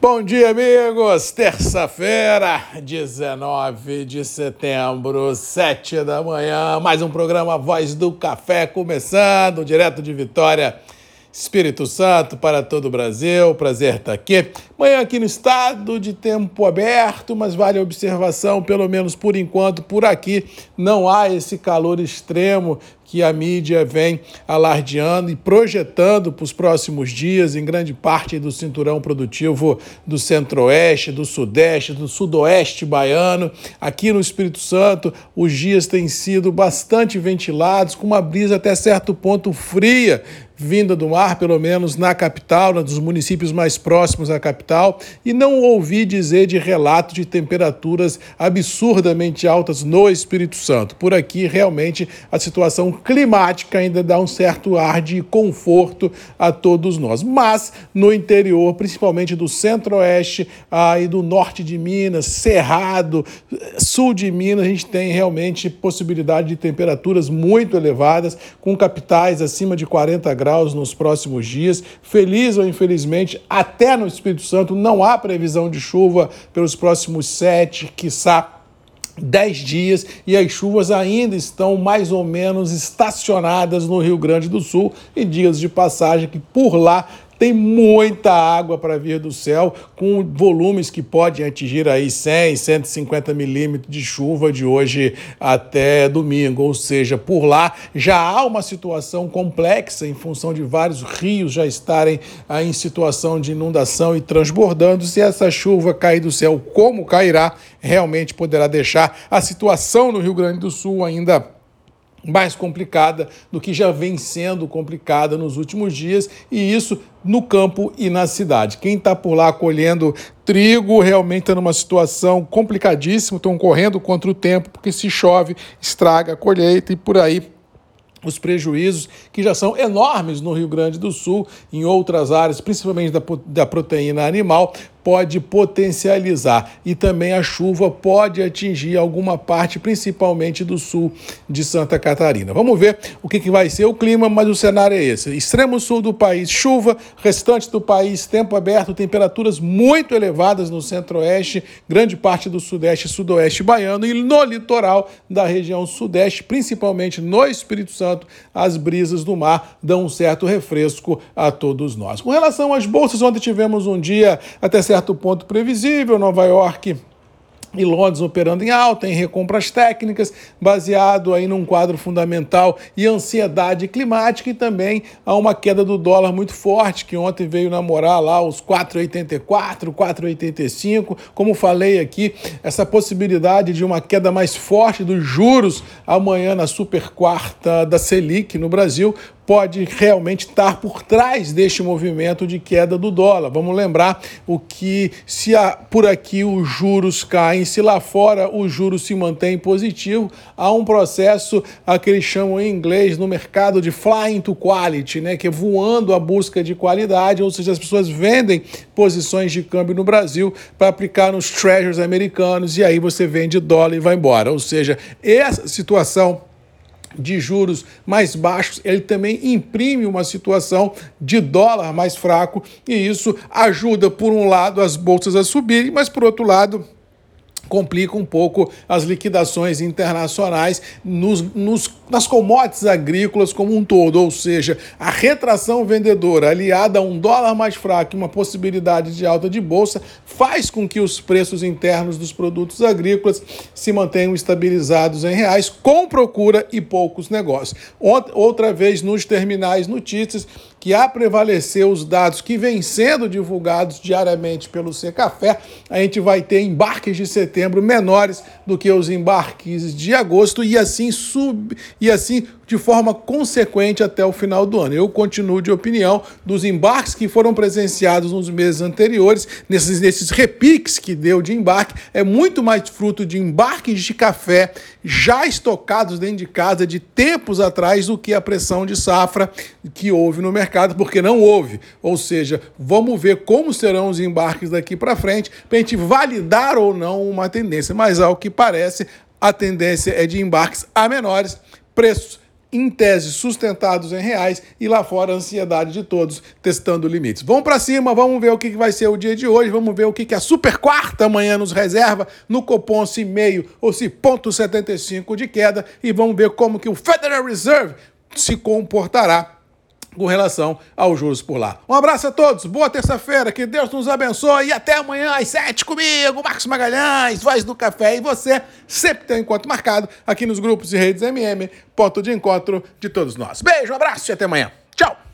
Bom dia, amigos! Terça-feira, 19 de setembro, 7 da manhã, mais um programa Voz do Café começando, direto de Vitória, Espírito Santo para todo o Brasil. Prazer estar aqui. Manhã aqui no estado de tempo aberto, mas vale a observação, pelo menos por enquanto, por aqui não há esse calor extremo que a mídia vem alardeando e projetando para os próximos dias em grande parte do cinturão produtivo do centro-oeste, do sudeste, do sudoeste baiano. Aqui no Espírito Santo, os dias têm sido bastante ventilados, com uma brisa até certo ponto fria, vinda do mar, pelo menos na capital, nos municípios mais próximos à capital, e não ouvi dizer de relato de temperaturas absurdamente altas no Espírito Santo. Por aqui, realmente, a situação climática ainda dá um certo ar de conforto a todos nós. Mas no interior, principalmente do centro-oeste ah, e do norte de Minas, Cerrado, sul de Minas, a gente tem realmente possibilidade de temperaturas muito elevadas, com capitais acima de 40 graus nos próximos dias. Feliz ou infelizmente, até no Espírito Santo não há previsão de chuva pelos próximos sete, quiçá 10 dias e as chuvas ainda estão mais ou menos estacionadas no Rio Grande do Sul. E dias de passagem que por lá tem muita água para vir do céu, com volumes que podem atingir aí 100, 150 milímetros de chuva de hoje até domingo. Ou seja, por lá já há uma situação complexa em função de vários rios já estarem aí em situação de inundação e transbordando. Se essa chuva cair do céu, como cairá, realmente poderá deixar a situação no Rio Grande do Sul ainda mais complicada do que já vem sendo complicada nos últimos dias, e isso no campo e na cidade. Quem está por lá colhendo trigo realmente está numa situação complicadíssima, estão correndo contra o tempo, porque se chove, estraga a colheita e por aí os prejuízos que já são enormes no Rio Grande do Sul, em outras áreas, principalmente da, da proteína animal, pode potencializar e também a chuva pode atingir alguma parte, principalmente do sul de Santa Catarina. Vamos ver o que, que vai ser o clima, mas o cenário é esse: extremo sul do país, chuva, restante do país, tempo aberto, temperaturas muito elevadas no centro-oeste, grande parte do sudeste e sudoeste baiano e no litoral da região sudeste, principalmente no Espírito Santo, as brisas do mar dão um certo refresco a todos nós. Com relação às bolsas, ontem tivemos um dia até certo ponto previsível. Nova York e Londres operando em alta, em recompras técnicas, baseado aí num quadro fundamental e ansiedade climática e também a uma queda do dólar muito forte, que ontem veio namorar lá os 4,84, 4,85. Como falei aqui, essa possibilidade de uma queda mais forte dos juros amanhã na super quarta da Selic no Brasil pode realmente estar por trás deste movimento de queda do dólar. Vamos lembrar o que se por aqui os juros caem, se lá fora o juros se mantém positivo, há um processo a que eles chamam em inglês no mercado de flying to quality, né, que é voando à busca de qualidade, ou seja, as pessoas vendem posições de câmbio no Brasil para aplicar nos treasures americanos e aí você vende dólar e vai embora. Ou seja, essa situação de juros mais baixos, ele também imprime uma situação de dólar mais fraco e isso ajuda, por um lado, as bolsas a subirem, mas por outro lado, complica um pouco as liquidações internacionais nos, nos, nas commodities agrícolas como um todo, ou seja, a retração vendedora aliada a um dólar mais fraco e uma possibilidade de alta de bolsa faz com que os preços internos dos produtos agrícolas se mantenham estabilizados em reais, com procura e poucos negócios. Outra vez nos terminais notícias, que a prevalecer os dados que vêm sendo divulgados diariamente pelo Secafé, a gente vai ter embarques de setembro menores do que os embarques de agosto e assim sub e assim de forma consequente até o final do ano. Eu continuo de opinião dos embarques que foram presenciados nos meses anteriores, nesses, nesses repiques que deu de embarque, é muito mais fruto de embarques de café já estocados dentro de casa de tempos atrás do que a pressão de safra que houve no mercado, porque não houve. Ou seja, vamos ver como serão os embarques daqui para frente para a gente validar ou não uma tendência. Mas ao que parece, a tendência é de embarques a menores preços em tese sustentados em reais e lá fora a ansiedade de todos testando limites. Vamos para cima, vamos ver o que vai ser o dia de hoje, vamos ver o que a super quarta amanhã nos reserva no Copom se meio ou se ponto 75 de queda e vamos ver como que o Federal Reserve se comportará com relação aos juros por lá. Um abraço a todos, boa terça-feira, que Deus nos abençoe e até amanhã às sete comigo, Marcos Magalhães, Voz do Café e você sempre tem um encontro marcado aqui nos grupos e redes MM, ponto de encontro de todos nós. Beijo, abraço e até amanhã. Tchau!